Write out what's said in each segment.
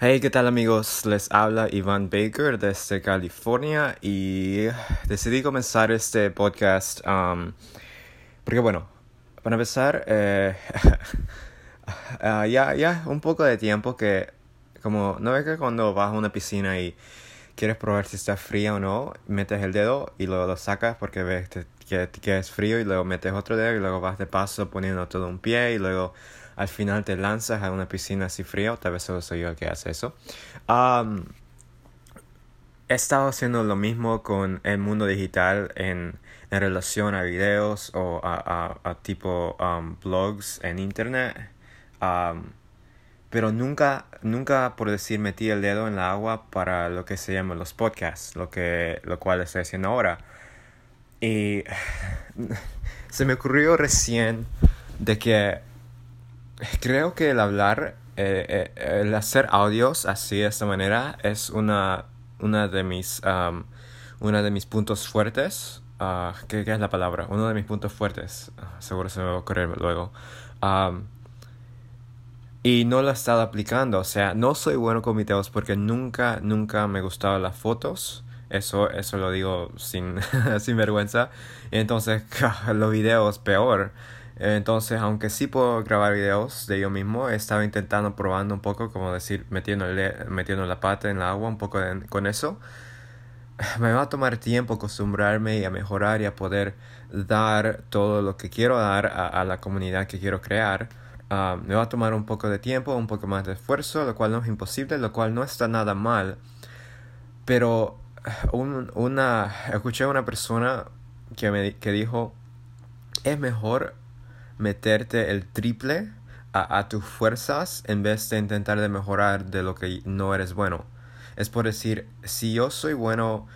Hey, ¿qué tal amigos? Les habla Iván Baker desde California y decidí comenzar este podcast um, porque bueno, para empezar, eh, uh, ya, ya un poco de tiempo que como, ¿no ves que cuando vas a una piscina y quieres probar si está fría o no, metes el dedo y luego lo sacas porque ves que, que es frío y luego metes otro dedo y luego vas de paso poniendo todo un pie y luego al final te lanzas a una piscina así fría, tal vez solo soy yo el que hace eso. he estado haciendo lo mismo con el mundo digital en, en relación a videos o a, a, tipo blogs en internet. pero nunca, nunca por decir metí el dedo en la agua para lo que se llama los podcasts, lo, que, lo cual estoy haciendo ahora. Y se me ocurrió recién de que creo que el hablar, eh, eh, el hacer audios así de esta manera es una, una de mis, um, una de mis puntos fuertes. Uh, ¿qué, es la palabra? Uno de mis puntos fuertes. Ah, seguro se me va a ocurrir luego. Um, y no lo he estado aplicando. O sea, no soy bueno con videos porque nunca, nunca me gustaban las fotos. Eso, eso lo digo sin, sin vergüenza. Y entonces, los videos peor. Entonces, aunque sí puedo grabar videos de yo mismo, he estado intentando probando un poco, como decir, metiendo, metiendo la pata en el agua, un poco con eso. Me va a tomar tiempo acostumbrarme y a mejorar y a poder dar todo lo que quiero dar a, la comunidad que quiero crear. Ah, me va a tomar un poco de tiempo, un poco más de esfuerzo, lo cual no es imposible, lo cual no está nada mal. Pero una, escuché a una persona que, me, que dijo, es mejor meterte el triple a, tus fuerzas en vez de intentar de mejorar de lo que no eres bueno. Es por decir, si yo soy bueno,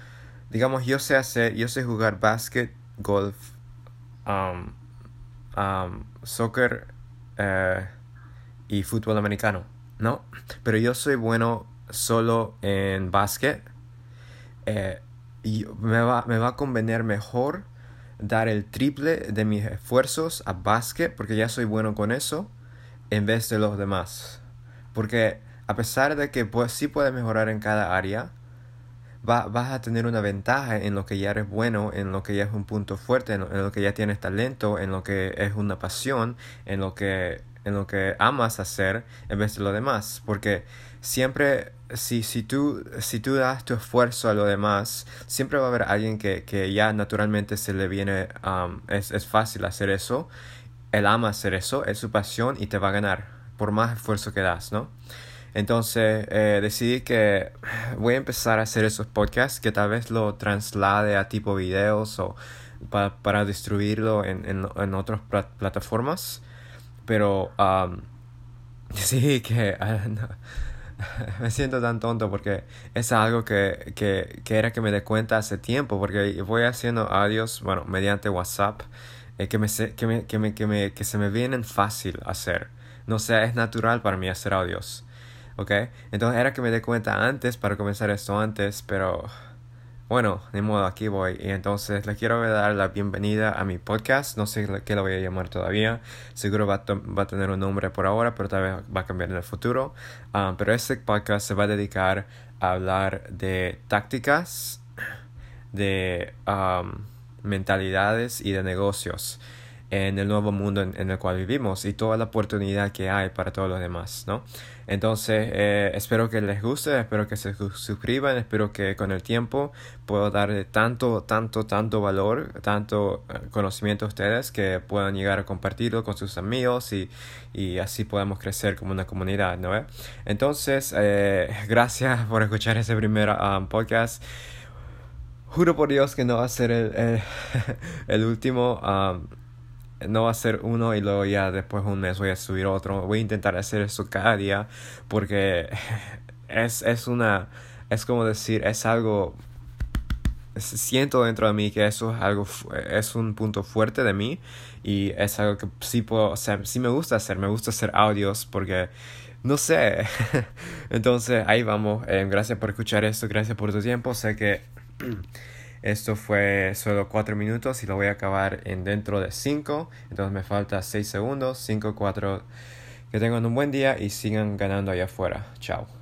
digamos, yo sé hacer, yo sé jugar básquet, golf, um, soccer eh, y fútbol americano, ¿no? Pero yo soy bueno solo en básquet eh, y me va, me va a convenir mejor dar el triple de mis esfuerzos a básquet, porque ya soy bueno con eso, en vez de los demás. Porque a pesar de que pues, sí puedes mejorar en cada área, va, vas a tener una ventaja en lo que ya eres bueno, en lo que ya es un punto fuerte, en lo, que ya tienes talento, en lo que es una pasión, en lo que, en lo que amas hacer, en vez de lo demás. Porque siempre si, si, tú, si tú das tu esfuerzo a lo demás, siempre va a haber alguien que, que ya naturalmente se le viene, um, es, es fácil hacer eso, él ama hacer eso, es su pasión y te va a ganar por más esfuerzo que das, ¿no? Entonces eh, decidí que voy a empezar a hacer esos podcasts que tal vez lo traslade a tipo videos o para distribuirlo en, en, en otras plataformas. Pero um, decidí que me siento tan tonto porque es algo que, que, que, era que me dé cuenta hace tiempo porque voy haciendo audios, bueno, mediante WhatsApp, eh, que, me, que, me, que, me, que, me, que se me vienen fácil hacer. No sé, es natural para mí hacer audios. ¿Ok? Entonces era que me dé cuenta antes para comenzar esto antes, pero bueno, de modo, aquí voy. Y entonces le quiero dar la bienvenida a mi podcast. No sé qué lo voy a llamar todavía. Seguro va a, va a tener un nombre por ahora, pero tal vez va a cambiar en el futuro. Ah, pero este podcast se va a dedicar a hablar de tácticas, de mentalidades y de negocios en el nuevo mundo en, el cual vivimos y toda la oportunidad que hay para todos los demás, ¿no? Entonces, eh, espero que les guste, espero que se suscriban, espero que con el tiempo puedo darle tanto, tanto, tanto valor, tanto eh, conocimiento a ustedes que puedan llegar a compartirlo con sus amigos y, y así podamos crecer como una comunidad, ¿no? Entonces, eh, gracias por escuchar ese primer um, podcast. Juro por Dios que no va a ser el, el, el último. Um, no va a ser uno y luego ya después de un mes voy a subir otro. Voy a intentar hacer eso cada día porque es, es una, es como decir, es algo, siento dentro de mí que eso es algo, es un punto fuerte de mí y es algo que sí puedo, o sea, sí me gusta hacer, me gusta hacer audios porque no sé. Entonces, ahí vamos. Eh, gracias por escuchar esto, gracias por tu tiempo. Sé que Esto fue solo 4 minutos y lo voy a acabar en dentro de 5. Entonces me falta 6 segundos. 5, 4. Que tengan un buen día y sigan ganando allá afuera. Chao.